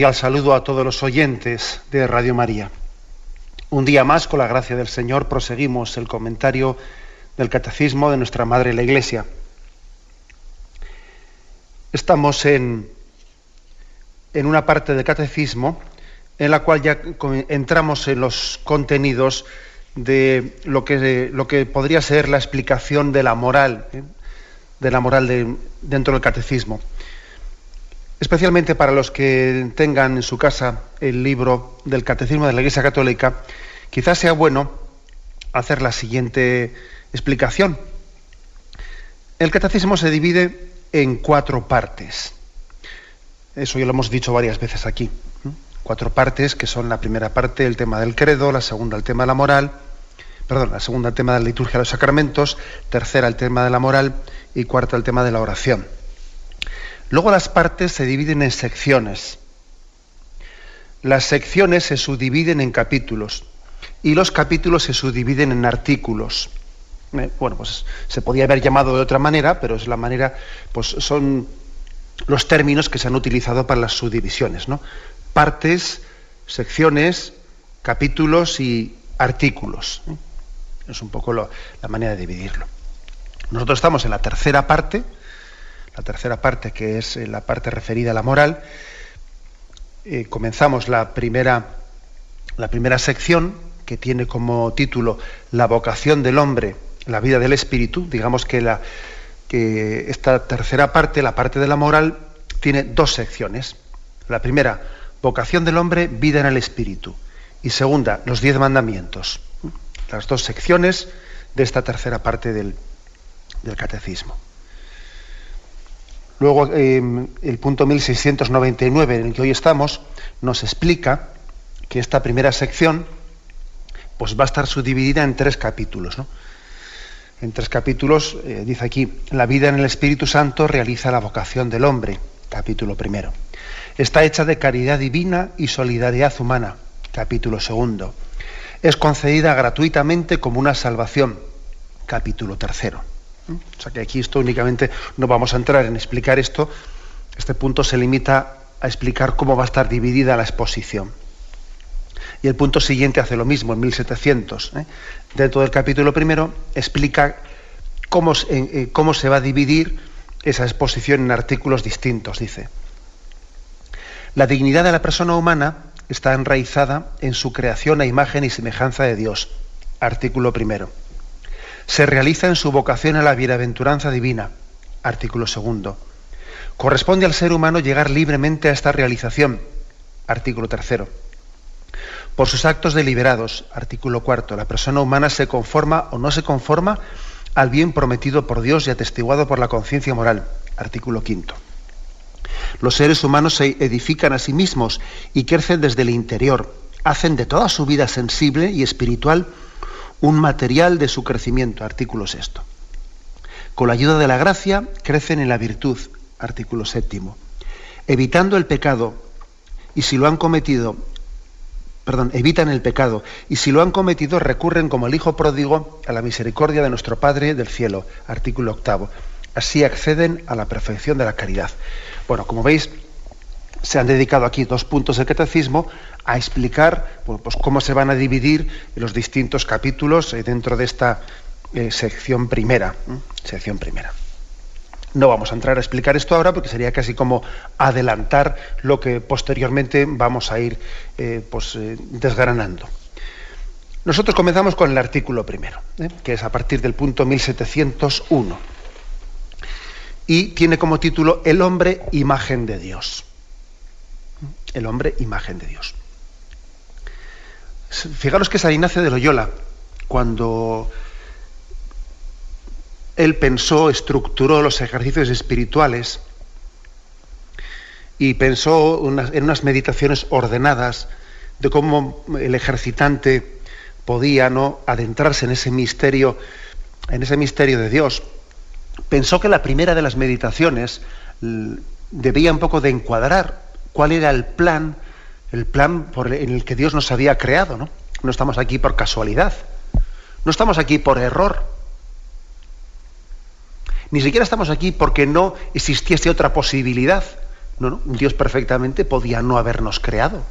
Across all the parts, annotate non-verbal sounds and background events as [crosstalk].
Cordial saludo a todos los oyentes de Radio María. Un día más, con la gracia del Señor, proseguimos el comentario del Catecismo de nuestra Madre la Iglesia. Estamos en, en una parte del Catecismo en la cual ya entramos en los contenidos de lo que, lo que podría ser la explicación de la moral, ¿eh? de la moral de, dentro del Catecismo especialmente para los que tengan en su casa el libro del Catecismo de la Iglesia Católica, quizás sea bueno hacer la siguiente explicación. El catecismo se divide en cuatro partes. Eso ya lo hemos dicho varias veces aquí. Cuatro partes que son la primera parte el tema del credo, la segunda el tema de la moral, perdón, la segunda el tema de la liturgia de los sacramentos, tercera el tema de la moral y cuarta el tema de la oración. Luego las partes se dividen en secciones. Las secciones se subdividen en capítulos y los capítulos se subdividen en artículos. Eh, bueno, pues se podía haber llamado de otra manera, pero es la manera, pues son los términos que se han utilizado para las subdivisiones, ¿no? Partes, secciones, capítulos y artículos. ¿eh? Es un poco la manera de dividirlo. Nosotros estamos en la tercera parte, la tercera parte, que es eh, la parte referida a la moral. Eh, comenzamos la primera, la primera sección, que tiene como título La vocación del hombre, la vida del espíritu. Digamos que, la, que esta tercera parte, la parte de la moral, tiene dos secciones. La primera, vocación del hombre, vida en el espíritu. Y segunda, los diez mandamientos. Las dos secciones de esta tercera parte del, del catecismo. Luego, em, el punto 1699 en el que hoy estamos nos explica que esta primera sección pues, va a estar subdividida en tres capítulos. En tres capítulos, eh, dice aquí, la vida en el Espíritu Santo realiza la vocación del hombre, capítulo primero. Está hecha de caridad divina y solidaridad humana, capítulo segundo. Es concedida gratuitamente como una salvación, capítulo tercero. O sea que aquí esto únicamente no vamos a entrar en explicar esto. Este punto se limita a explicar cómo va a estar dividida la exposición. Y el punto siguiente hace lo mismo, en 1700. ¿eh? Dentro del capítulo primero explica cómo, eh, cómo se va a dividir esa exposición en artículos distintos, dice. La dignidad de la persona humana está enraizada en su creación a imagen y semejanza de Dios. Artículo primero se realiza en su vocación a la bienaventuranza divina. Artículo segundo. Corresponde al ser humano llegar libremente a esta realización. Artículo tercero. Por sus actos deliberados. Artículo cuarto. La persona humana se conforma o no se conforma al bien prometido por Dios y atestiguado por la conciencia moral. Artículo quinto. Los seres humanos se edifican a sí mismos y crecen desde el interior. Hacen de toda su vida sensible y espiritual un material de su crecimiento, artículo sexto. Con la ayuda de la gracia crecen en la virtud, artículo séptimo. Evitando el pecado, y si lo han cometido, perdón, evitan el pecado, y si lo han cometido recurren como el Hijo pródigo a la misericordia de nuestro Padre del cielo, artículo octavo. Así acceden a la perfección de la caridad. Bueno, como veis, se han dedicado aquí dos puntos del catecismo a explicar pues, cómo se van a dividir los distintos capítulos eh, dentro de esta eh, sección primera. Sección primera. No vamos a entrar a explicar esto ahora porque sería casi como adelantar lo que posteriormente vamos a ir eh, pues, desgranando. Nosotros comenzamos con el artículo primero, que es a partir del punto 1701. Y tiene como título El hombre, imagen de Dios. El hombre, imagen de Dios. Fijaros que San Ignacio de Loyola, cuando él pensó, estructuró los ejercicios espirituales y pensó en unas meditaciones ordenadas de cómo el ejercitante podía no adentrarse en ese misterio, en ese misterio de Dios. Pensó que la primera de las meditaciones debía un poco de encuadrar cuál era el plan el plan en el que Dios nos había creado, ¿no? No estamos aquí por casualidad, no estamos aquí por error, ni siquiera estamos aquí porque no existiese otra posibilidad. No, no, Dios perfectamente podía no habernos creado.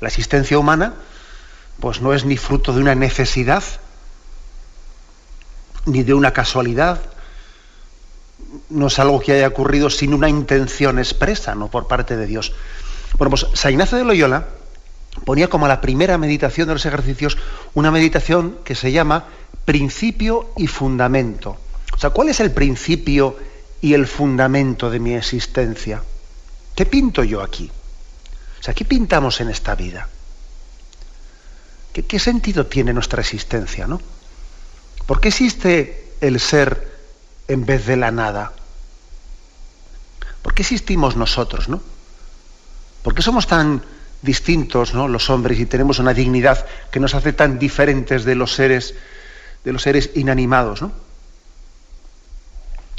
La existencia humana, pues no es ni fruto de una necesidad, ni de una casualidad, no es algo que haya ocurrido sin una intención expresa, ¿no? Por parte de Dios. Bueno, pues San Ignacio de Loyola ponía como la primera meditación de los ejercicios una meditación que se llama principio y fundamento. O sea, ¿cuál es el principio y el fundamento de mi existencia? ¿Qué pinto yo aquí? O sea, ¿qué pintamos en esta vida? ¿Qué, qué sentido tiene nuestra existencia, no? ¿Por qué existe el ser en vez de la nada? ¿Por qué existimos nosotros, no? ¿Por qué somos tan distintos, ¿no? los hombres, y tenemos una dignidad que nos hace tan diferentes de los seres, de los seres inanimados, ¿no?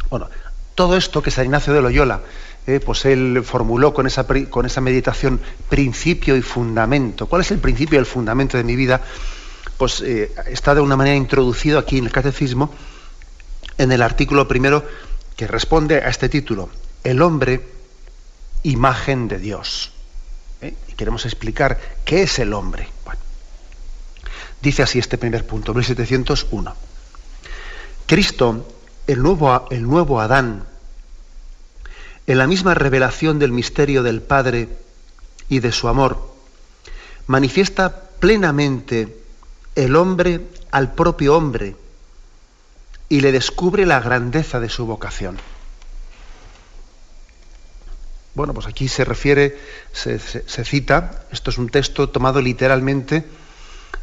Bueno, todo esto que San Ignacio de Loyola, eh, pues él formuló con esa, con esa meditación principio y fundamento. ¿Cuál es el principio y el fundamento de mi vida? Pues eh, está de una manera introducido aquí en el catecismo en el artículo primero que responde a este título, El hombre, imagen de Dios. ¿Eh? Y queremos explicar qué es el hombre. dice así este primer punto, 1701. Cristo, el nuevo, el nuevo Adán, en la misma revelación del misterio del Padre y de su amor, manifiesta plenamente el hombre al propio hombre, y le descubre la grandeza de su vocación. Bueno, pues aquí se refiere, se, cita, esto es un texto tomado literalmente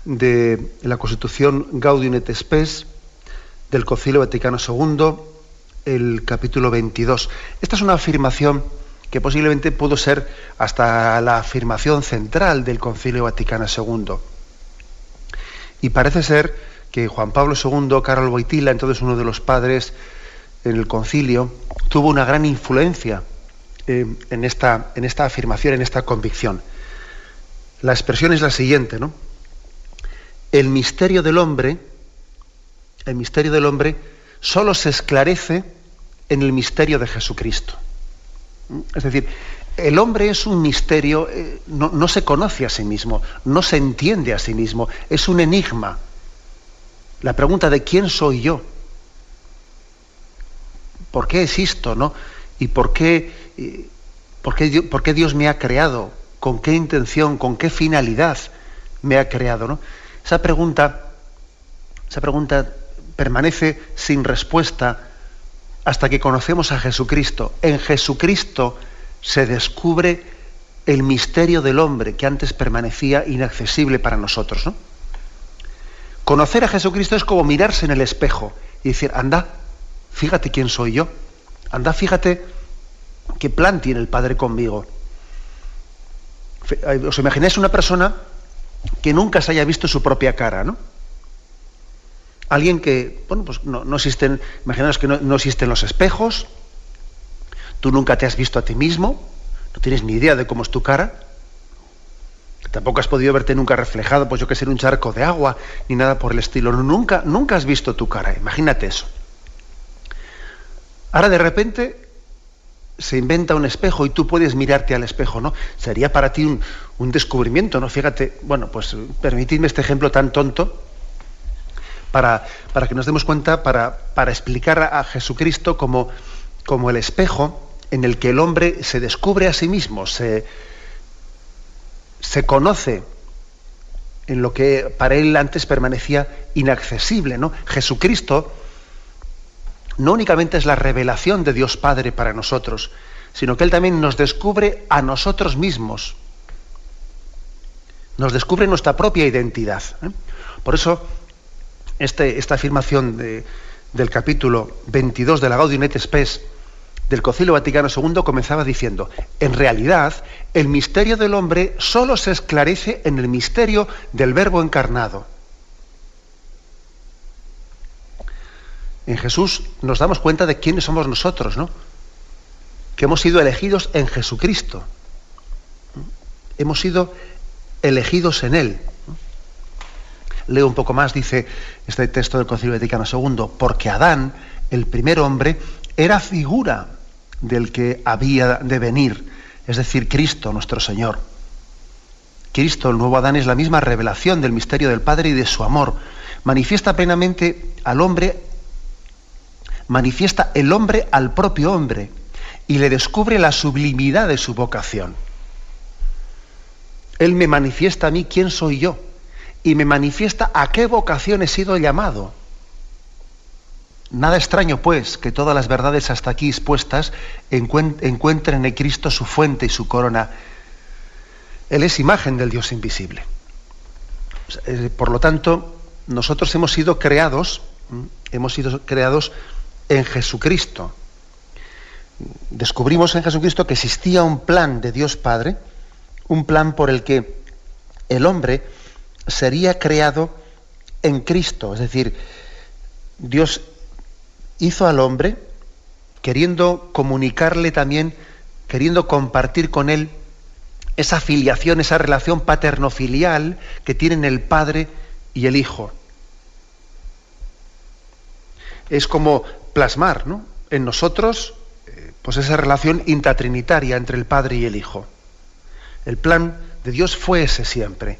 de la Constitución Gaudium et Spes del Concilio Vaticano II, el capítulo 22. Esta es una afirmación que posiblemente pudo ser hasta la afirmación central del Concilio Vaticano II. Y parece ser que Juan Pablo II, Carol Boitila, entonces uno de los padres en el concilio, tuvo una gran influencia eh, en, esta, afirmación, en esta convicción. La expresión es la siguiente, ¿no? El misterio del hombre, el misterio del hombre, solo se esclarece en el misterio de Jesucristo. Es decir, el hombre es un misterio, eh, no, se conoce a sí mismo, no se entiende a sí mismo, es un enigma. La pregunta de quién soy yo, por qué existo, ¿no? Y por qué, por qué, por qué Dios me ha creado, con qué intención, con qué finalidad me ha creado, ¿no? Esa pregunta, esa pregunta permanece sin respuesta hasta que conocemos a Jesucristo. En Jesucristo se descubre el misterio del hombre que antes permanecía inaccesible para nosotros. ¿no? Conocer a Jesucristo es como mirarse en el espejo y decir, anda, fíjate quién soy yo. Anda, fíjate qué plan tiene el Padre conmigo. ¿Os imagináis una persona que nunca se haya visto su propia cara, ¿no? Alguien que, bueno, pues no, existen, imaginaos que no, no existen los espejos, tú nunca te has visto a ti mismo, no tienes ni idea de cómo es tu cara, Tampoco has podido verte nunca reflejado, pues yo que sé, en un charco de agua, ni nada por el estilo. Nunca, nunca has visto tu cara, imagínate eso. Ahora de repente se inventa un espejo y tú puedes mirarte al espejo, ¿no? Sería para ti un, descubrimiento, ¿no? Fíjate, bueno, pues permitidme este ejemplo tan tonto para, para que nos demos cuenta, para, para explicar a, Jesucristo como, como el espejo en el que el hombre se descubre a sí mismo, se, se conoce en lo que para él antes permanecía inaccesible. ¿no? Jesucristo no únicamente es la revelación de Dios Padre para nosotros, sino que Él también nos descubre a nosotros mismos. nos descubre nuestra propia identidad. ¿eh? Por eso, este, esta afirmación del capítulo 22 de la Gaudium et Spes del Concilio Vaticano II comenzaba diciendo, en realidad, el misterio del hombre solo se esclarece en el misterio del Verbo encarnado. En Jesús nos damos cuenta de quiénes somos nosotros, ¿no? Que hemos sido elegidos en Jesucristo. Hemos sido elegidos en Él. Leo un poco más, dice este texto del Concilio Vaticano II, porque Adán, el primer hombre, era figura del que había de venir, es decir, Cristo nuestro Señor. Cristo, el nuevo Adán, es la misma revelación del misterio del Padre y de su amor. Manifiesta plenamente al hombre, manifiesta el hombre al propio hombre y le descubre la sublimidad de su vocación. Él me manifiesta a mí quién soy yo y me manifiesta a qué vocación he sido llamado. Nada extraño, pues, que todas las verdades hasta aquí expuestas encuentren en Cristo su fuente y su corona. Él es imagen del Dios invisible. Eh, por lo tanto, nosotros hemos sido creados, hemos sido creados en Jesucristo. Descubrimos en Jesucristo que existía un plan de Dios Padre, un plan por el que el hombre sería creado en Cristo, es decir, Dios hizo al hombre queriendo comunicarle también, queriendo compartir con él esa filiación, esa relación paterno-filial que tienen el Padre y el Hijo. Es como plasmar ¿no? en nosotros eh, pues esa relación intratrinitaria entre el Padre y el Hijo. El plan de Dios fue ese siempre.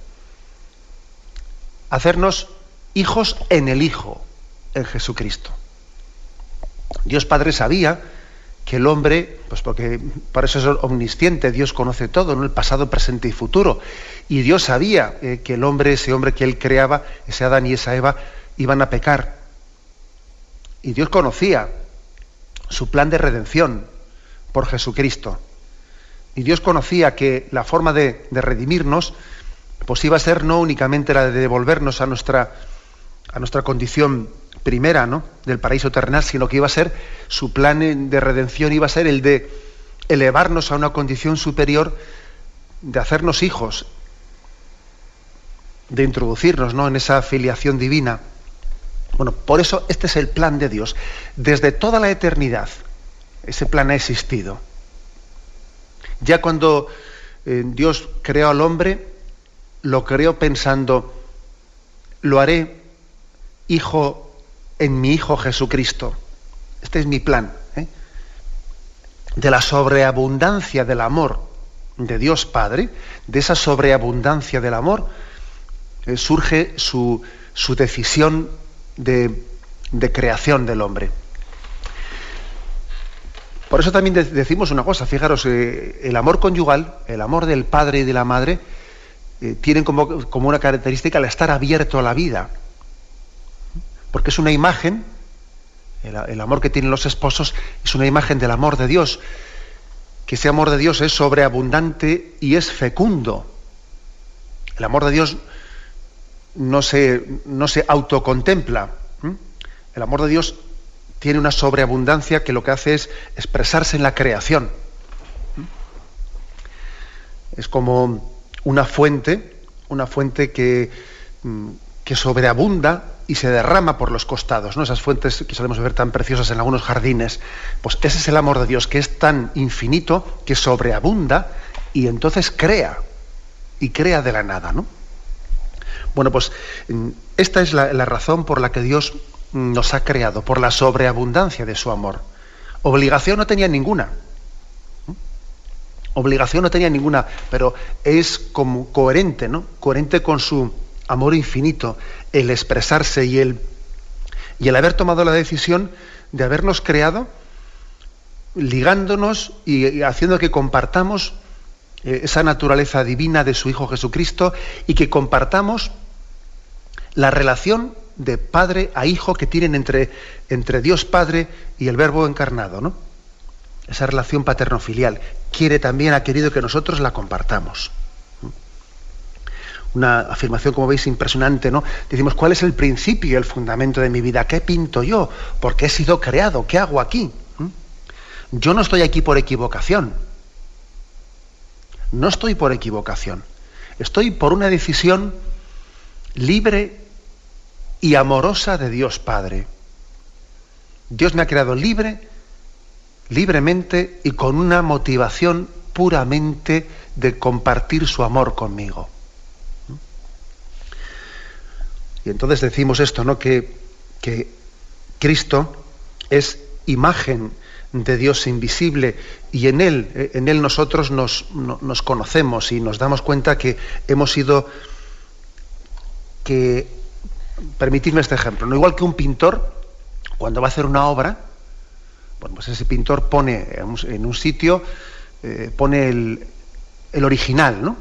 Hacernos hijos en el Hijo, en Jesucristo. Dios Padre sabía que el hombre, pues porque para eso es omnisciente, Dios conoce todo, ¿no? el pasado, presente y futuro. Y Dios sabía eh, que el hombre, ese hombre que él creaba, ese Adán y esa Eva, iban a pecar. Y Dios conocía su plan de redención por Jesucristo. Y Dios conocía que la forma de, de redimirnos, pues iba a ser no únicamente la de devolvernos a nuestra, a nuestra condición primera ¿no? del paraíso terrenal, sino que iba a ser su plan de redención, iba a ser el de elevarnos a una condición superior, de hacernos hijos, de introducirnos ¿no? en esa filiación divina. Bueno, por eso este es el plan de Dios. Desde toda la eternidad, ese plan ha existido. Ya cuando eh, Dios creó al hombre, lo creó pensando, lo haré hijo en mi Hijo Jesucristo. Este es mi plan. ¿eh? De la sobreabundancia del amor de Dios Padre, de esa sobreabundancia del amor, eh, surge su, decisión de, creación del hombre. Por eso también decimos una cosa, fijaros, eh, el amor conyugal, el amor del padre y de la madre, tienen como, como, una característica el estar abierto a la vida porque es una imagen, el, amor que tienen los esposos es una imagen del amor de Dios, que ese amor de Dios es sobreabundante y es fecundo. El amor de Dios no se, no se autocontempla. El amor de Dios tiene una sobreabundancia que lo que hace es expresarse en la creación. Es como una fuente, una fuente que, mm, que sobreabunda y se derrama por los costados, ¿no? Esas fuentes que solemos ver tan preciosas en algunos jardines. Pues ese es el amor de Dios, que es tan infinito, que sobreabunda y entonces crea, y crea de la nada, ¿no? Bueno, pues mm, esta es la, razón por la que Dios mm, nos ha creado, por la sobreabundancia de su amor. Obligación no tenía ninguna. Obligación no tenía ninguna, pero es como coherente, ¿no? Coherente con su amor infinito, el expresarse y el, y el haber tomado la decisión de habernos creado, ligándonos y, haciendo que compartamos eh, esa naturaleza divina de su Hijo Jesucristo y que compartamos la relación de padre a hijo que tienen entre, entre Dios Padre y el Verbo encarnado, ¿no? Esa relación paterno-filial. Quiere también, ha querido que nosotros la compartamos. Una afirmación, como veis, impresionante, ¿no? Decimos, ¿cuál es el principio el fundamento de mi vida? ¿Qué pinto yo? ¿Por qué he sido creado? ¿Qué hago aquí? ¿Mm? Yo no estoy aquí por equivocación. No estoy por equivocación. Estoy por una decisión libre y amorosa de Dios Padre. Dios me ha creado libre, libremente y con una motivación puramente de compartir su amor conmigo. Y entonces decimos esto, ¿no? Que, que Cristo es imagen de Dios invisible y en Él, eh, en Él nosotros nos, nos conocemos y nos damos cuenta que hemos sido, que, permitidme este ejemplo, ¿no? igual que un pintor, cuando va a hacer una obra, bueno, pues ese pintor pone en un sitio, eh, pone el, el, original, ¿no?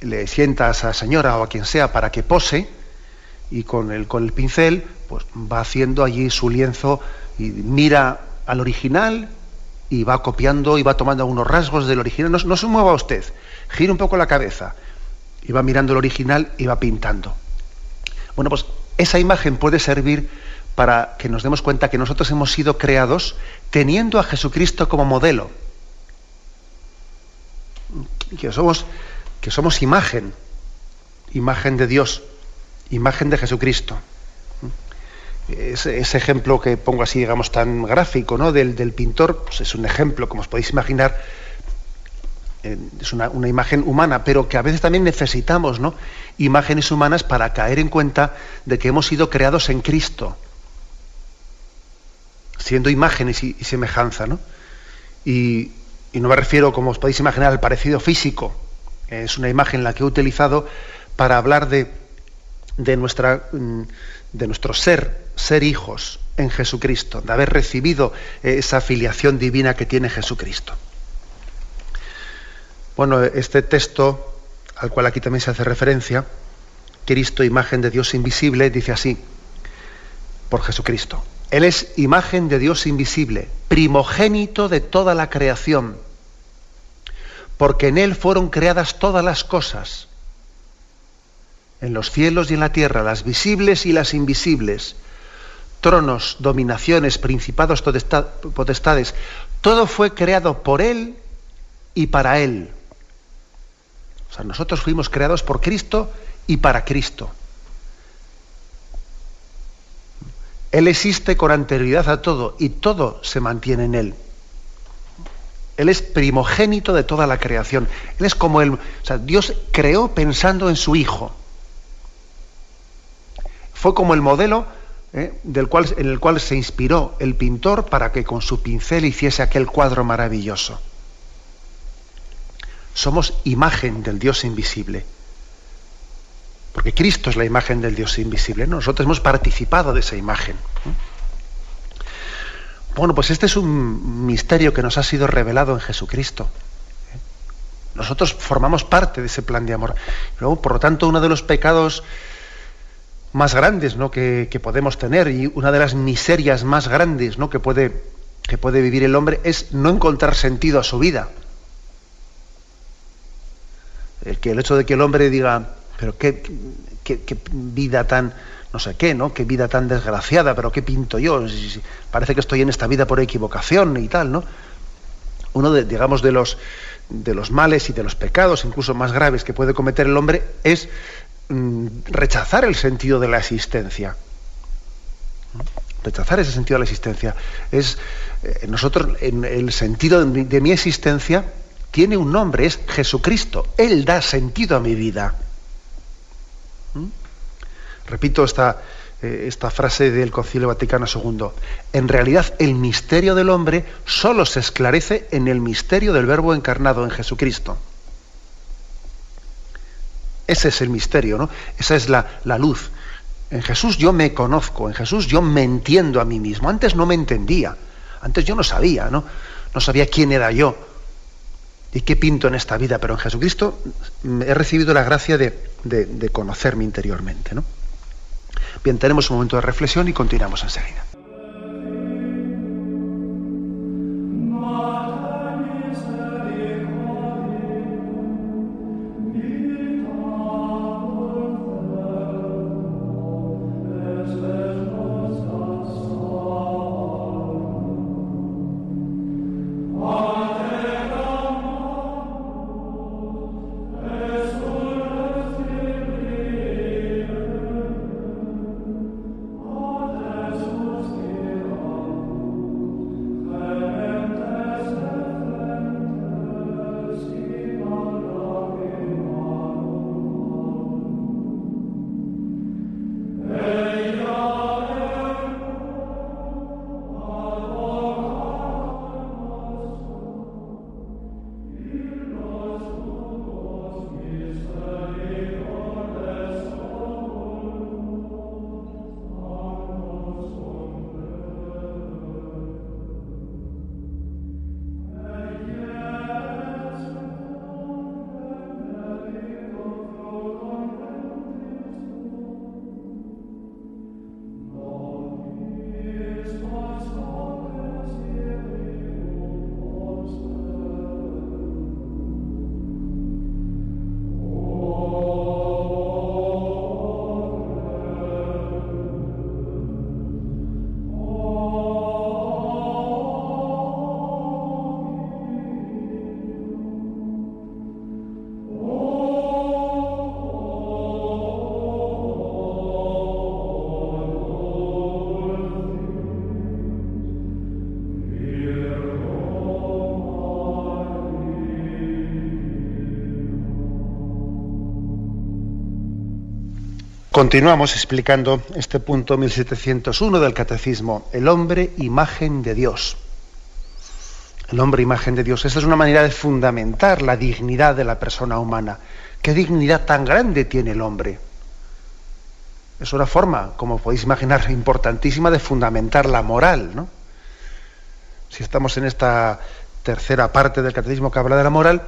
Le sienta a esa señora o a quien sea para que pose y con el, con el pincel pues va haciendo allí su lienzo y mira al original y va copiando y va tomando algunos rasgos del original. No, se mueva usted, gira un poco la cabeza y va mirando el original y va pintando. Bueno, pues esa imagen puede servir para que nos demos cuenta que nosotros hemos sido creados teniendo a Jesucristo como modelo. Que somos, que somos imagen, imagen de Dios, imagen de Jesucristo ese, ejemplo que pongo así, digamos, tan gráfico, ¿no? Del, pintor, pues es un ejemplo, como os podéis imaginar, es una, imagen humana, pero que a veces también necesitamos, ¿no? Imágenes humanas para caer en cuenta de que hemos sido creados en Cristo, siendo imágenes y, semejanza, ¿no? Y, y no me refiero, como os podéis imaginar, al parecido físico. Es una imagen la que he utilizado para hablar de, de nuestra mm, de nuestro ser, ser hijos en Jesucristo, de haber recibido eh, esa filiación divina que tiene Jesucristo. Bueno, este texto, al cual aquí también se hace referencia, Cristo, imagen de Dios invisible, dice así, por Jesucristo. Él es imagen de Dios invisible, primogénito de toda la creación, porque en Él fueron creadas todas las cosas en los cielos y en la tierra, las visibles y las invisibles, tronos, dominaciones, principados, potestades, todo fue creado por Él y para Él. O sea, nosotros fuimos creados por Cristo y para Cristo. Él existe con anterioridad a todo y todo se mantiene en Él. Él es primogénito de toda la creación. Él es como Él. O sea, Dios creó pensando en su Hijo fue como el modelo ¿eh? del cual, en el cual se inspiró el pintor para que con su pincel hiciese aquel cuadro maravilloso. Somos imagen del Dios invisible. Porque Cristo es la imagen del Dios invisible. Nosotros hemos participado de esa imagen. Bueno, pues este es un misterio que nos ha sido revelado en Jesucristo. Nosotros formamos parte de ese plan de amor. Por lo tanto, uno de los pecados más grandes ¿no? que, podemos tener y una de las miserias más grandes ¿no? que, puede, que puede vivir el hombre es no encontrar sentido a su vida. El, que el hecho de que el hombre diga, pero qué, qué, vida tan, no sé qué, ¿no? Qué vida tan desgraciada, pero qué pinto yo. Parece que estoy en esta vida por equivocación y tal, ¿no? Uno de, digamos, de los, de los males y de los pecados, incluso más graves que puede cometer el hombre, es rechazar el sentido de la existencia. Rechazar ese sentido de la existencia. Es, eh, nosotros, en el sentido de mi, existencia, tiene un nombre, es Jesucristo. Él da sentido a mi vida. ¿Mm? Repito esta, eh, esta frase del Concilio Vaticano II. En realidad, el misterio del hombre solo se esclarece en el misterio del Verbo encarnado en Jesucristo. Ese es el misterio, ¿no? Esa es la, luz. En Jesús yo me conozco, en Jesús yo me entiendo a mí mismo. Antes no me entendía, antes yo no sabía, ¿no? No sabía quién era yo y qué pinto en esta vida, pero en Jesucristo he recibido la gracia de, de conocerme interiormente, ¿no? Bien, tenemos un momento de reflexión y continuamos enseguida. Continuamos explicando este punto 1701 del Catecismo, el hombre imagen de Dios. El hombre imagen de Dios. Esa es una manera de fundamentar la dignidad de la persona humana. ¿Qué dignidad tan grande tiene el hombre? Es una forma, como podéis imaginar, [laughs] importantísima de fundamentar la moral, ¿no? Si estamos en esta tercera parte del catecismo que habla de la moral,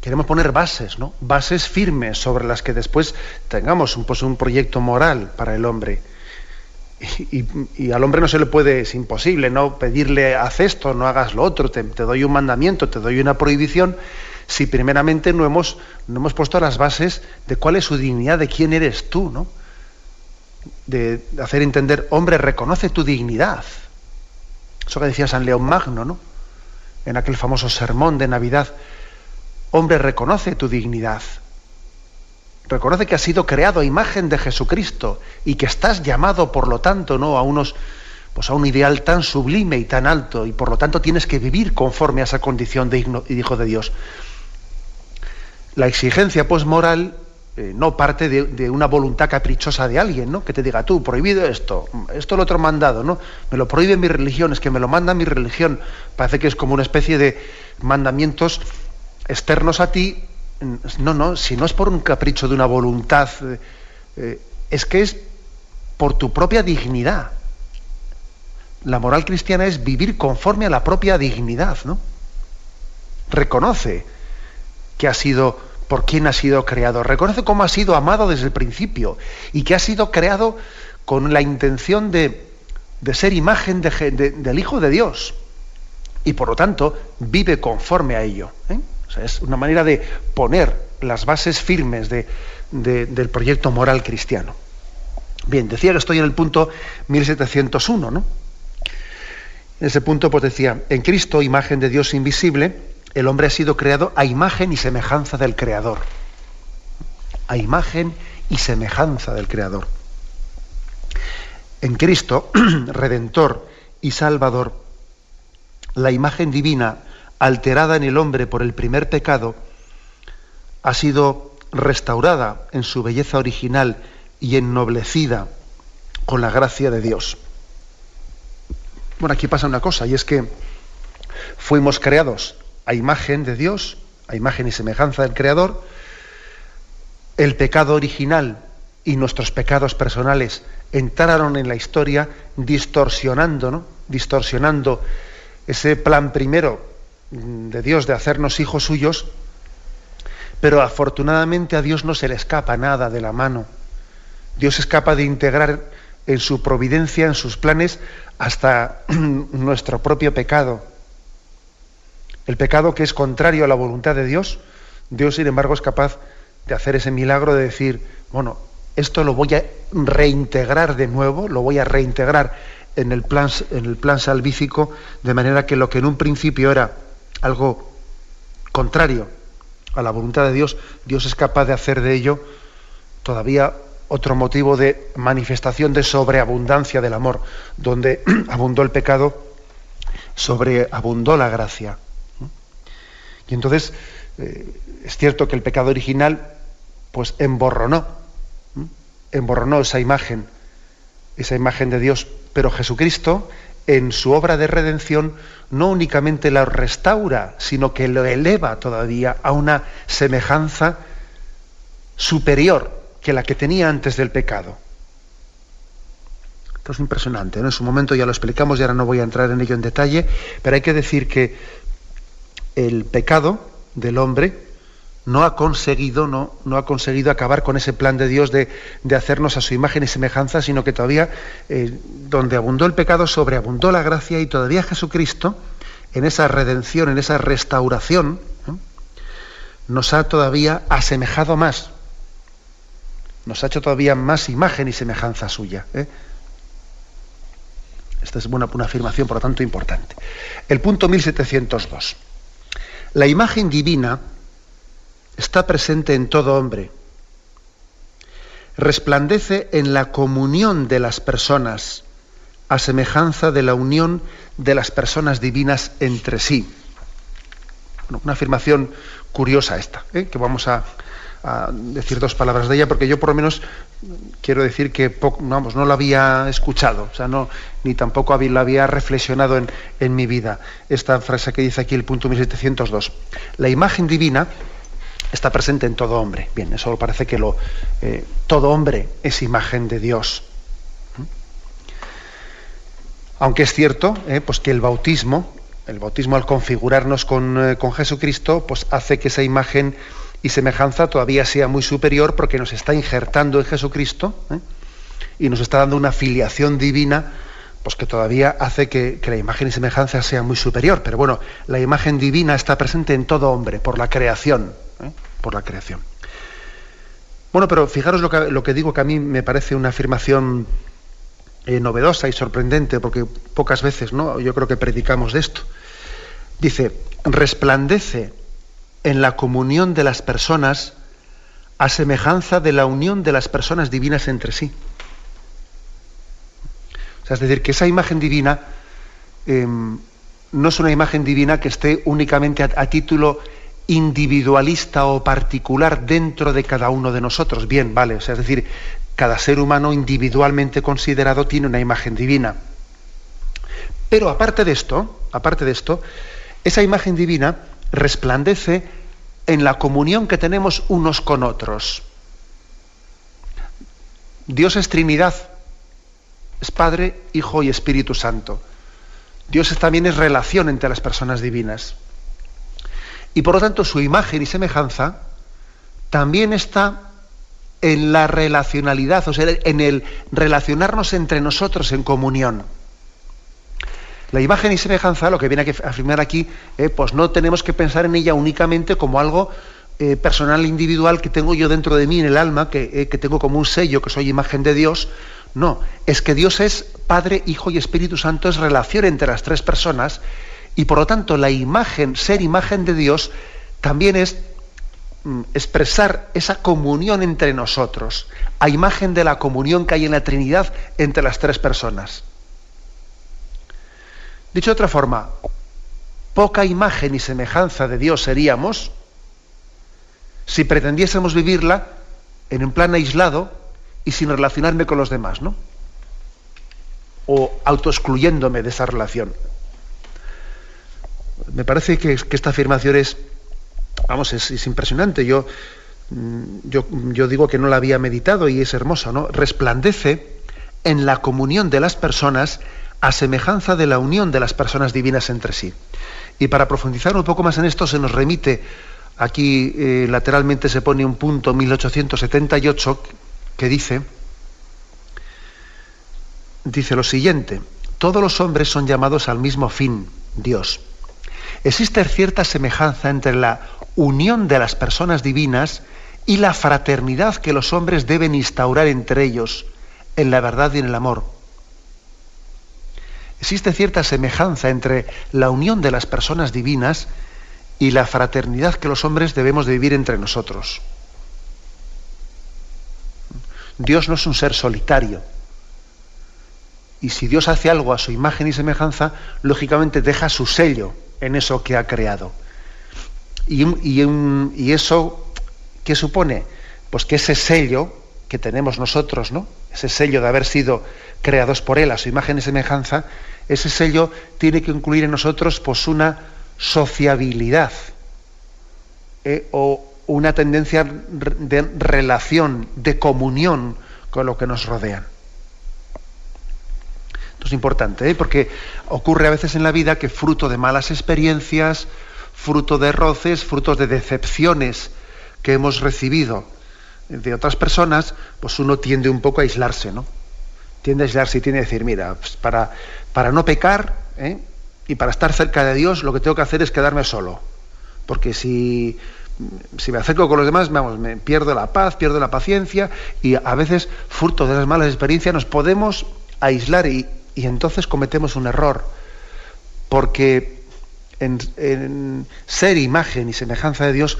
queremos poner bases, ¿no? Bases firmes sobre las que después tengamos un, pues, proyecto moral para el hombre. Y, al hombre no se le puede, es imposible, ¿no? Pedirle, haz esto, no hagas lo otro, te, doy un mandamiento, te doy una prohibición, si primeramente no hemos, no hemos puesto las bases de cuál es su dignidad, de quién eres tú, ¿no? De hacer entender, hombre, reconoce tu dignidad. Eso que decía San León Magno, ¿no? En aquel famoso sermón de Navidad Hombre, reconoce tu dignidad. Reconoce que has sido creado a imagen de Jesucristo y que estás llamado, por lo tanto, ¿no? a unos pues a un ideal tan sublime y tan alto, y por lo tanto tienes que vivir conforme a esa condición de hijo de Dios. La exigencia pues moral eh, no parte de, una voluntad caprichosa de alguien, ¿no? Que te diga, tú, prohibido esto, esto lo otro mandado, ¿no? Me lo prohíbe mi religión, es que me lo manda mi religión. Parece que es como una especie de mandamientos externos a ti, no, no, si no es por un capricho de una voluntad, eh, eh, es que es por tu propia dignidad. La moral cristiana es vivir conforme a la propia dignidad, ¿no? Reconoce que ha sido por quien ha sido creado, reconoce cómo ha sido amado desde el principio y que ha sido creado con la intención de, ser imagen del Hijo de Dios. Y por lo tanto, vive conforme a ello. ¿eh? Es una manera de poner las bases firmes del proyecto moral cristiano. Bien, decía que estoy en el punto 1701, ¿no? En ese punto pues decía, en Cristo, imagen de Dios invisible, el hombre ha sido creado a imagen y semejanza del Creador. A imagen y semejanza del Creador. En Cristo, [clears throat] Redentor y Salvador, la imagen divina alterada en el hombre por el primer pecado, ha sido restaurada en su belleza original y ennoblecida con la gracia de Dios. Bueno, aquí pasa una cosa, y es que fuimos creados a imagen de Dios, a imagen y semejanza del Creador, el pecado original y nuestros pecados personales entraron en la historia distorsionando, ¿no? distorsionando ese plan primero de Dios de hacernos hijos suyos, pero afortunadamente a Dios no se le escapa nada de la mano. Dios es capaz de integrar en su providencia, en sus planes, hasta [clears throat] nuestro propio pecado. El pecado que es contrario a la voluntad de Dios, Dios sin embargo es capaz de hacer ese milagro de decir, bueno, esto lo voy a reintegrar de nuevo, lo voy a reintegrar en el plan, en el plan salvífico, de manera que lo que en un principio era algo contrario a la voluntad de Dios, Dios es capaz de hacer de ello todavía otro motivo de manifestación de sobreabundancia del amor, donde [clears throat] abundó el pecado, sobreabundó la gracia. Y entonces eh, es cierto que el pecado original pues emborronó, emborronó esa imagen, esa imagen de Dios, pero Jesucristo en su obra de redención no únicamente la restaura, sino que lo eleva todavía a una semejanza superior que la que tenía antes del pecado. Esto es impresionante, En su momento ya lo explicamos y ahora no voy a entrar en ello en detalle, pero hay que decir que el pecado del hombre no ha conseguido, no, no ha conseguido acabar con ese plan de Dios de, hacernos a su imagen y semejanza, sino que todavía, eh, donde abundó el pecado, sobreabundó la gracia y todavía Jesucristo, en esa redención, en esa restauración, ¿eh? nos ha todavía asemejado más, nos ha hecho todavía más imagen y semejanza suya. ¿eh? Esta es una afirmación, por lo tanto, importante. El punto 1702. La imagen divina está presente en todo hombre. Resplandece en la comunión de las personas, a semejanza de la unión de las personas divinas entre sí. una afirmación curiosa esta, ¿eh? que vamos a, decir dos palabras de ella, porque yo por lo menos quiero decir que no la había escuchado, o sea, no, ni tampoco la había reflexionado en, mi vida. Esta frase que dice aquí el punto 1702. La imagen divina está presente en todo hombre. Bien, eso parece que lo, eh, todo hombre es imagen de Dios. Aunque es cierto eh, pues que el bautismo, el bautismo al configurarnos con, eh, con, Jesucristo, pues hace que esa imagen y semejanza todavía sea muy superior porque nos está injertando en Jesucristo y nos está dando una filiación divina pues que todavía hace que, que, la imagen y semejanza sea muy superior. Pero bueno, la imagen divina está presente en todo hombre, por la creación. Por la creación. Bueno, pero fijaros lo que, lo que, digo que a mí me parece una afirmación eh, novedosa y sorprendente, porque pocas veces ¿no? yo creo que predicamos de esto. Dice, resplandece en la comunión de las personas a semejanza de la unión de las personas divinas entre sí. O sea, es decir, que esa imagen divina em, no es una imagen divina que esté únicamente a título individualista o particular dentro de cada uno de nosotros. Bien, vale, o sea, es decir, cada ser humano individualmente considerado tiene una imagen divina. Pero aparte de esto, aparte de esto, esa imagen divina resplandece en la comunión que tenemos unos con otros. Dios es Trinidad, es Padre, Hijo y Espíritu Santo. Dios también es relación entre las personas divinas. Y por lo tanto su imagen y semejanza también está en la relacionalidad, o sea, en el relacionarnos entre nosotros en comunión. La imagen y semejanza, lo que viene a afirmar aquí, eh, pues no tenemos que pensar en ella únicamente como algo eh, personal, individual que tengo yo dentro de mí en el alma, eh, que tengo como un sello, que soy imagen de Dios. No, es que Dios es Padre, Hijo y Espíritu Santo, es relación entre las tres personas y por lo tanto la imagen, ser imagen de Dios, también es mm, expresar esa comunión entre nosotros, a imagen de la comunión que hay en la Trinidad entre las tres personas. Dicho de otra forma, poca imagen y semejanza de Dios seríamos si pretendiésemos vivirla en un plan aislado y sin relacionarme con los demás, ¿no? O autoexcluyéndome de esa relación me parece que, esta afirmación es, vamos, es, impresionante. Yo, mm, yo, yo, digo que no la había meditado y es hermosa, ¿no? Resplandece en la comunión de las personas a semejanza de la unión de las personas divinas entre sí. Y para profundizar un poco más en esto se nos remite, aquí eh, lateralmente se pone un punto 1878 que dice, dice lo siguiente, todos los hombres son llamados al mismo fin, Dios existe cierta semejanza entre la unión de las personas divinas y la fraternidad que los hombres deben instaurar entre ellos en la verdad y en el amor. Existe cierta semejanza entre la unión de las personas divinas y la fraternidad que los hombres debemos de vivir entre nosotros. Dios no es un ser solitario. Y si Dios hace algo a su imagen y semejanza, lógicamente deja su sello en eso que ha creado. Y, eso, ¿qué supone? Pues que ese sello que tenemos nosotros, ¿no? Ese sello de haber sido creados por Él a su imagen y semejanza, ese sello tiene que incluir en nosotros pues una sociabilidad ¿eh? o una tendencia de relación, de comunión con lo que nos rodea. Esto es importante, ¿eh? porque ocurre a veces en la vida que fruto de malas experiencias, fruto de roces, frutos de decepciones que hemos recibido de otras personas, pues uno tiende un poco a aislarse, ¿no? Tiende a aislarse y tiende a decir, mira, pues para, para no pecar ¿eh? y para estar cerca de Dios, lo que tengo que hacer es quedarme solo. Porque si, si me acerco con los demás, vamos, me pierdo la paz, pierdo la paciencia y a veces, fruto de las malas experiencias, nos podemos aislar y, y entonces cometemos un error, porque en, ser imagen y semejanza de Dios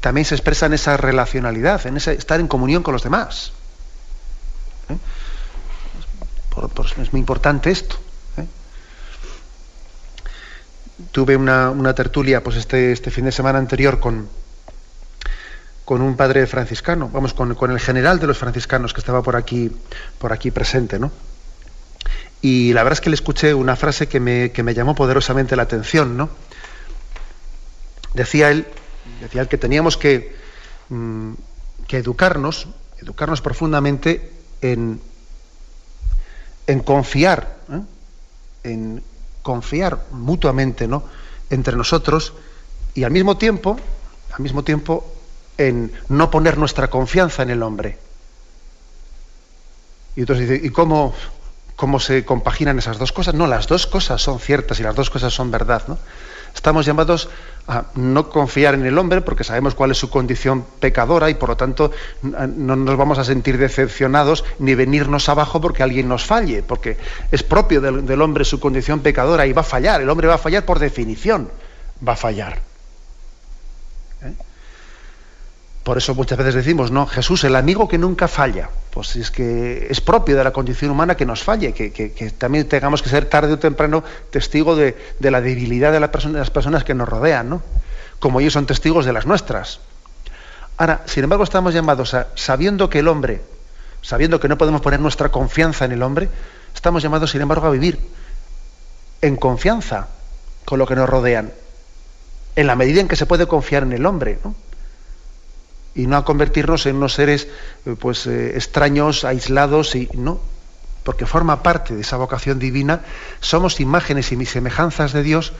también se expresa en esa relacionalidad, en estar en comunión con los demás. ¿Eh? es muy importante esto. ¿eh? Tuve una, tertulia pues este, este fin de semana anterior con, un padre franciscano, vamos, con, con, el general de los franciscanos que estaba por aquí, por aquí presente, ¿no? Y la verdad es que le escuché una frase que me, que me llamó poderosamente la atención, ¿no? Decía él, decía él que teníamos que, mm, que educarnos, educarnos profundamente en, en confiar, ¿eh? en confiar mutuamente, ¿no? entre nosotros y al mismo tiempo, al mismo tiempo, en no poner nuestra confianza en el hombre. Y entonces dice, ¿y cómo, cómo se compaginan esas dos cosas? No, las dos cosas son ciertas y las dos cosas son verdad, ¿no? Estamos llamados a no confiar en el hombre porque sabemos cuál es su condición pecadora y por lo tanto no nos vamos a sentir decepcionados ni venirnos abajo porque alguien nos falle, porque es propio del, hombre su condición pecadora y va a fallar, el hombre va a fallar por definición, va a fallar. Por eso muchas veces decimos, no, Jesús, el amigo que nunca falla. Pues es que es propio de la condición humana que nos falle, que, también tengamos que ser tarde o temprano testigo de, la debilidad de, la persona, de, las personas que nos rodean, ¿no? Como ellos son testigos de las nuestras. Ahora, sin embargo, estamos llamados a, sabiendo que el hombre, sabiendo que no podemos poner nuestra confianza en el hombre, estamos llamados, sin embargo, a vivir en confianza con lo que nos rodean, en la medida en que se puede confiar en el hombre, ¿no? Y no a convertirnos en unos seres eh, pues eh, extraños, aislados y no, porque forma parte de esa vocación divina, somos imágenes y semejanzas de Dios,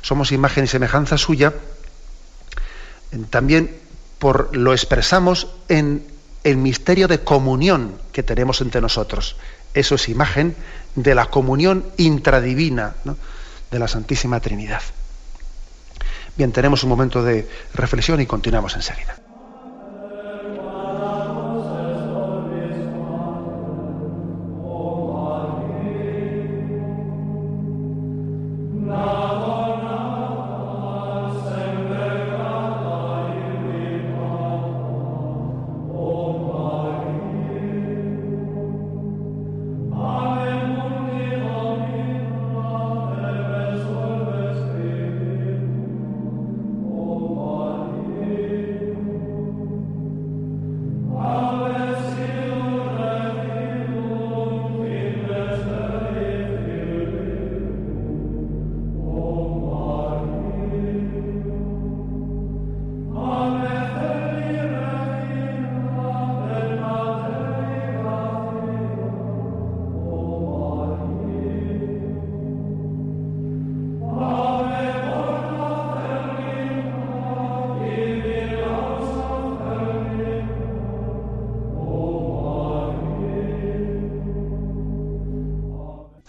somos imagen y semejanza suya, también por lo expresamos en el misterio de comunión que tenemos entre nosotros. Eso es imagen de la comunión intradivina de la Santísima Trinidad. Bien, tenemos un momento de reflexión y continuamos enseguida.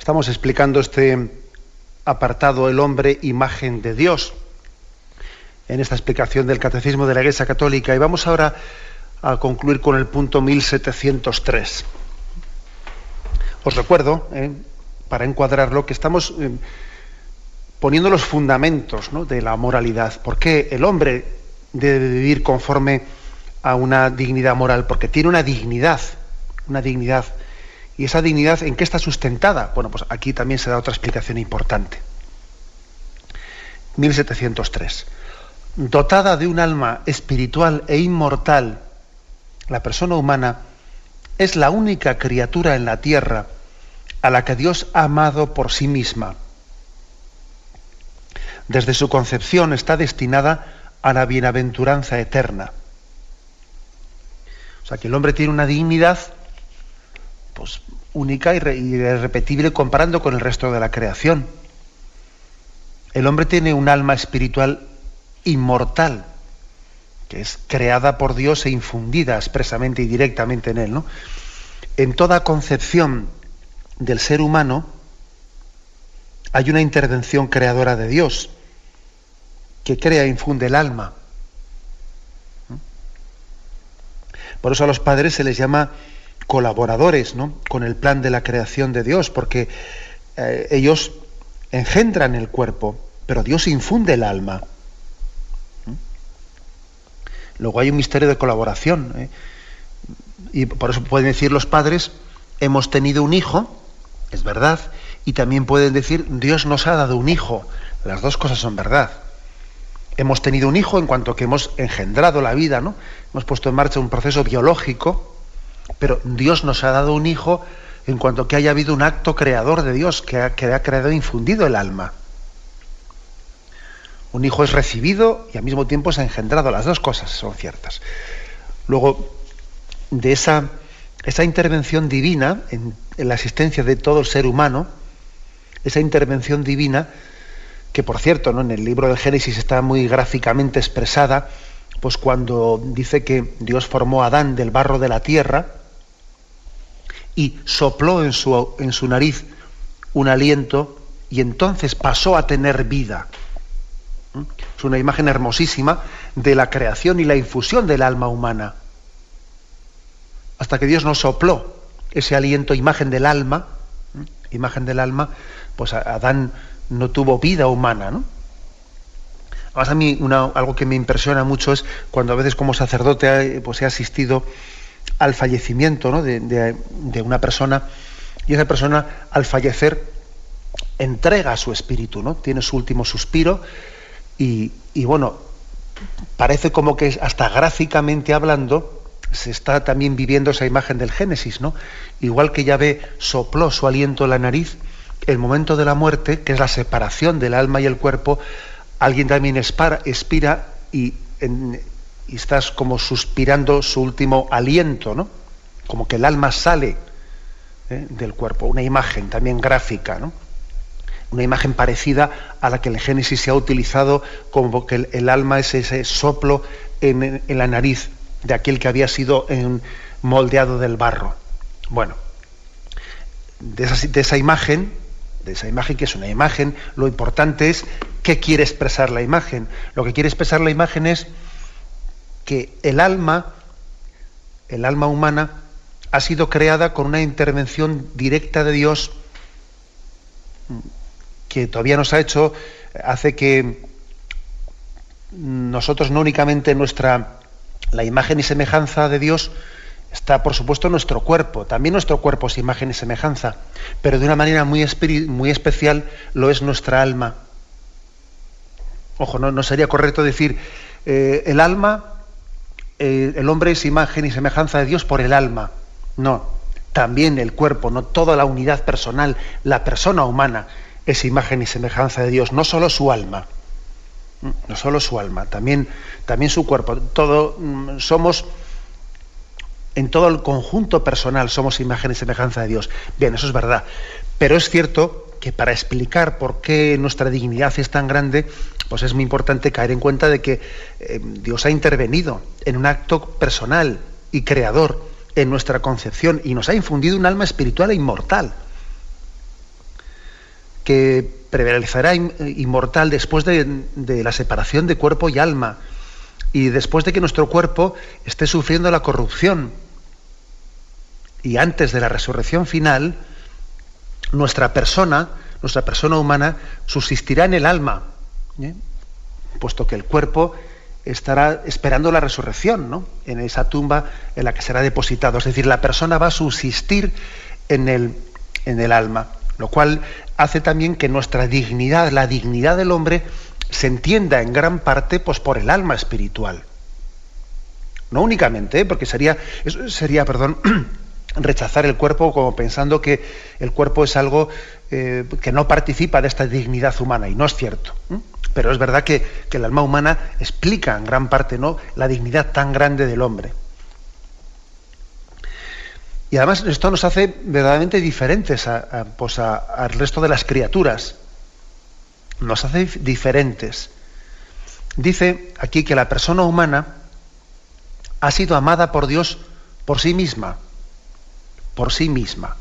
Estamos explicando este apartado, el hombre, imagen de Dios, en esta explicación del Catecismo de la Iglesia Católica. Y vamos ahora a concluir con el punto 1703. Os recuerdo, eh, para encuadrarlo, que estamos eh, poniendo los fundamentos de la moralidad. ¿Por qué el hombre debe vivir conforme a una dignidad moral? Porque tiene una dignidad, una dignidad ¿Y esa dignidad en qué está sustentada? Bueno, pues aquí también se da otra explicación importante. 1703. Dotada de un alma espiritual e inmortal, la persona humana es la única criatura en la tierra a la que Dios ha amado por sí misma. Desde su concepción está destinada a la bienaventuranza eterna. O sea que el hombre tiene una dignidad pues, única y, irrepetible comparando con el resto de la creación. El hombre tiene un alma espiritual inmortal, que es creada por Dios e infundida expresamente y directamente en él. ¿no? En toda concepción del ser humano hay una intervención creadora de Dios que crea e infunde el alma. Por eso a los padres se les llama colaboradores ¿no? con el plan de la creación de Dios, porque eh, ellos engendran el cuerpo, pero Dios infunde el alma. Luego hay un misterio de colaboración. ¿eh? Y por eso pueden decir los padres, hemos tenido un hijo, es verdad, y también pueden decir, Dios nos ha dado un hijo. Las dos cosas son verdad. hemos tenido un hijo en cuanto que hemos engendrado la vida, ¿no? Hemos puesto en marcha un proceso biológico, pero Dios nos ha dado un hijo en cuanto que haya habido un acto creador de Dios que ha, ha creado e infundido el alma. Un hijo es recibido y al mismo tiempo es engendrado. Las dos cosas son ciertas. Luego, de esa, esa intervención divina en, en la existencia de todo el ser humano, esa intervención divina, que por cierto, ¿no? en el libro del Génesis está muy gráficamente expresada, pues cuando dice que Dios formó a Adán del barro de la tierra y sopló en su, en su nariz un aliento y entonces pasó a tener vida. ¿Mm? Es una imagen hermosísima de la creación y la infusión del alma humana. Hasta que Dios nos sopló ese aliento, imagen del alma, ¿Mm? imagen del alma, pues Adán no tuvo vida humana, ¿no? Además a mí algo que me impresiona mucho es cuando a veces como sacerdote pues, he asistido al fallecimiento de, una persona y esa persona al fallecer entrega su espíritu, ¿no? Tiene su último suspiro y, bueno, parece como que hasta gráficamente hablando se está también viviendo esa imagen del Génesis, ¿no? Igual que Yahvé sopló su aliento en la nariz, el momento de la muerte, que es la separación del alma y el cuerpo, alguien también expira y, estás como suspirando su último aliento, ¿no? Como que el alma sale ¿eh? del cuerpo. Una imagen también gráfica, ¿no? Una imagen parecida a la que el Génesis se ha utilizado como que el, alma es ese soplo en, la nariz de aquel que había sido moldeado del barro. Bueno, de esa imagen de esa imagen, que es una imagen, lo importante es qué quiere expresar la imagen. Lo que quiere expresar la imagen es que el alma, el alma humana, ha sido creada con una intervención directa de Dios que todavía nos ha hecho, hace que nosotros no únicamente nuestra, la imagen y semejanza de Dios, está, por supuesto, nuestro cuerpo. También nuestro cuerpo es imagen y semejanza, pero de una manera muy, muy especial lo es nuestra alma. Ojo, no, sería correcto decir eh, el alma, eh, el hombre es imagen y semejanza de Dios por el alma. No, también el cuerpo, no toda la unidad personal, la persona humana es imagen y semejanza de Dios, no solo su alma, no solo su alma, también, también su cuerpo. Todo mm, somos en todo el conjunto personal somos imagen y semejanza de Dios. Bien, eso es verdad. Pero es cierto que para explicar por qué nuestra dignidad es tan grande, pues es muy importante caer en cuenta de que eh, Dios ha intervenido en un acto personal y creador en nuestra concepción y nos ha infundido un alma espiritual e inmortal que prevalecerá inmortal después de la separación de cuerpo y alma y después de que nuestro cuerpo esté sufriendo la corrupción y antes de la resurrección final, nuestra persona, nuestra persona humana, subsistirá en el alma, ¿eh? puesto que el cuerpo estará esperando la resurrección, ¿no? En esa tumba en la que será depositado. Es decir, la persona va a subsistir en el, en el alma, lo cual hace también que nuestra dignidad, la dignidad del hombre, se entienda en gran parte pues, por el alma espiritual. No únicamente, ¿eh? porque sería, sería, perdón, [clears throat] rechazar el cuerpo como pensando que el cuerpo es algo eh, que no participa de esta dignidad humana, y no es cierto. Pero es verdad que, el alma humana explica en gran parte ¿no? la dignidad tan grande del hombre. Y además esto nos hace verdaderamente diferentes pues al resto de las criaturas. Nos hace diferentes. Dice aquí que la persona humana ha sido amada por Dios por sí misma por sí misma.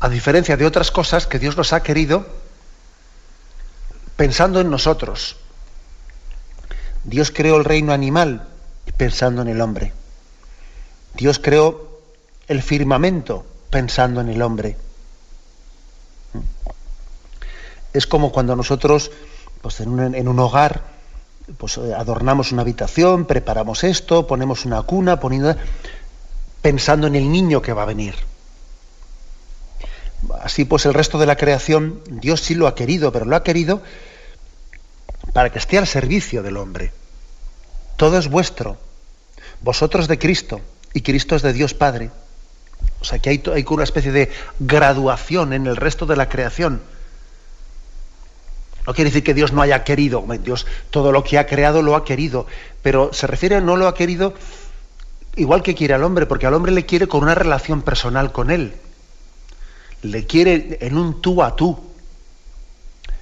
A diferencia de otras cosas que Dios nos ha querido pensando en nosotros. Dios creó el reino animal pensando en el hombre. Dios creó el firmamento pensando en el hombre. Es como cuando nosotros, pues en, un, hogar, pues adornamos una habitación, preparamos esto, ponemos una cuna, poniendo pensando en el niño que va a venir. Así pues el resto de la creación, Dios sí lo ha querido, pero lo ha querido para que esté al servicio del hombre. Todo es vuestro, vosotros de Cristo y Cristo es de Dios Padre. O sea que hay, hay una especie de graduación en el resto de la creación. No quiere decir que Dios no haya querido, Dios todo lo que ha creado lo ha querido, pero se refiere no lo ha querido igual que quiere al hombre, porque al hombre le quiere con una relación personal con él. Le quiere en un tú a tú.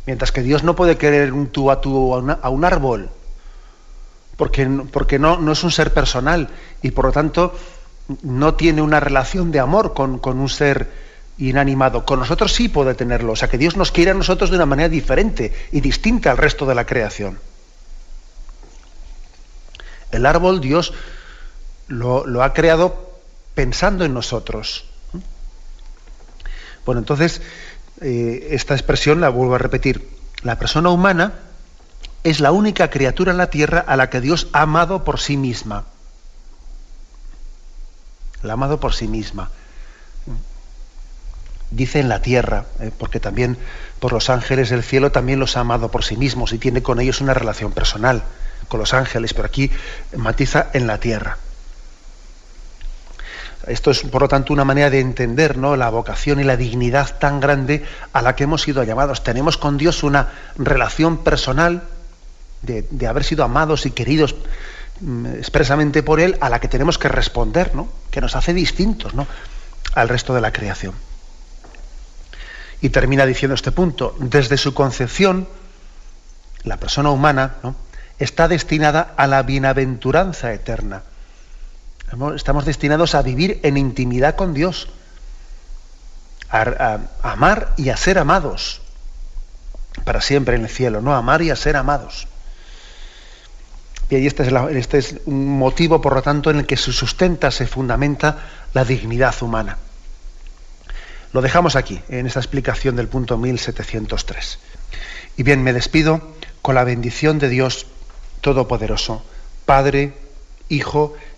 Mientras que Dios no puede querer un tú a tú a, un árbol, porque, porque no, no, es un ser personal y por lo tanto no tiene una relación de amor con, con un ser inanimado. Con nosotros sí puede tenerlo. O sea que Dios nos quiere a nosotros de una manera diferente y distinta al resto de la creación. El árbol Dios lo, ha creado pensando en nosotros. Bueno, entonces, eh, esta expresión la vuelvo a repetir. La persona humana es la única criatura en la tierra a la que Dios ha amado por sí misma. La ha amado por sí misma. Dice en la tierra, eh, porque también por los ángeles del cielo también los ha amado por sí mismos y tiene con ellos una relación personal, con los ángeles, pero aquí matiza en la tierra. Esto es, por lo tanto, una manera de entender ¿no? la vocación y la dignidad tan grande a la que hemos sido llamados. Tenemos con Dios una relación personal de, haber sido amados y queridos mm, expresamente por Él, a la que tenemos que responder, ¿no? que nos hace distintos ¿no? al resto de la creación. Y termina diciendo este punto, desde su concepción, la persona humana está destinada a la bienaventuranza eterna Estamos destinados a vivir en intimidad con Dios, a, amar y a ser amados para siempre en el cielo, ¿no? Amar y a ser amados. Y este es, este es un motivo, por lo tanto, en el que se sustenta, se fundamenta la dignidad humana. Lo dejamos aquí, en esta explicación del punto 1703. Y bien, me despido con la bendición de Dios Todopoderoso, Padre, Hijo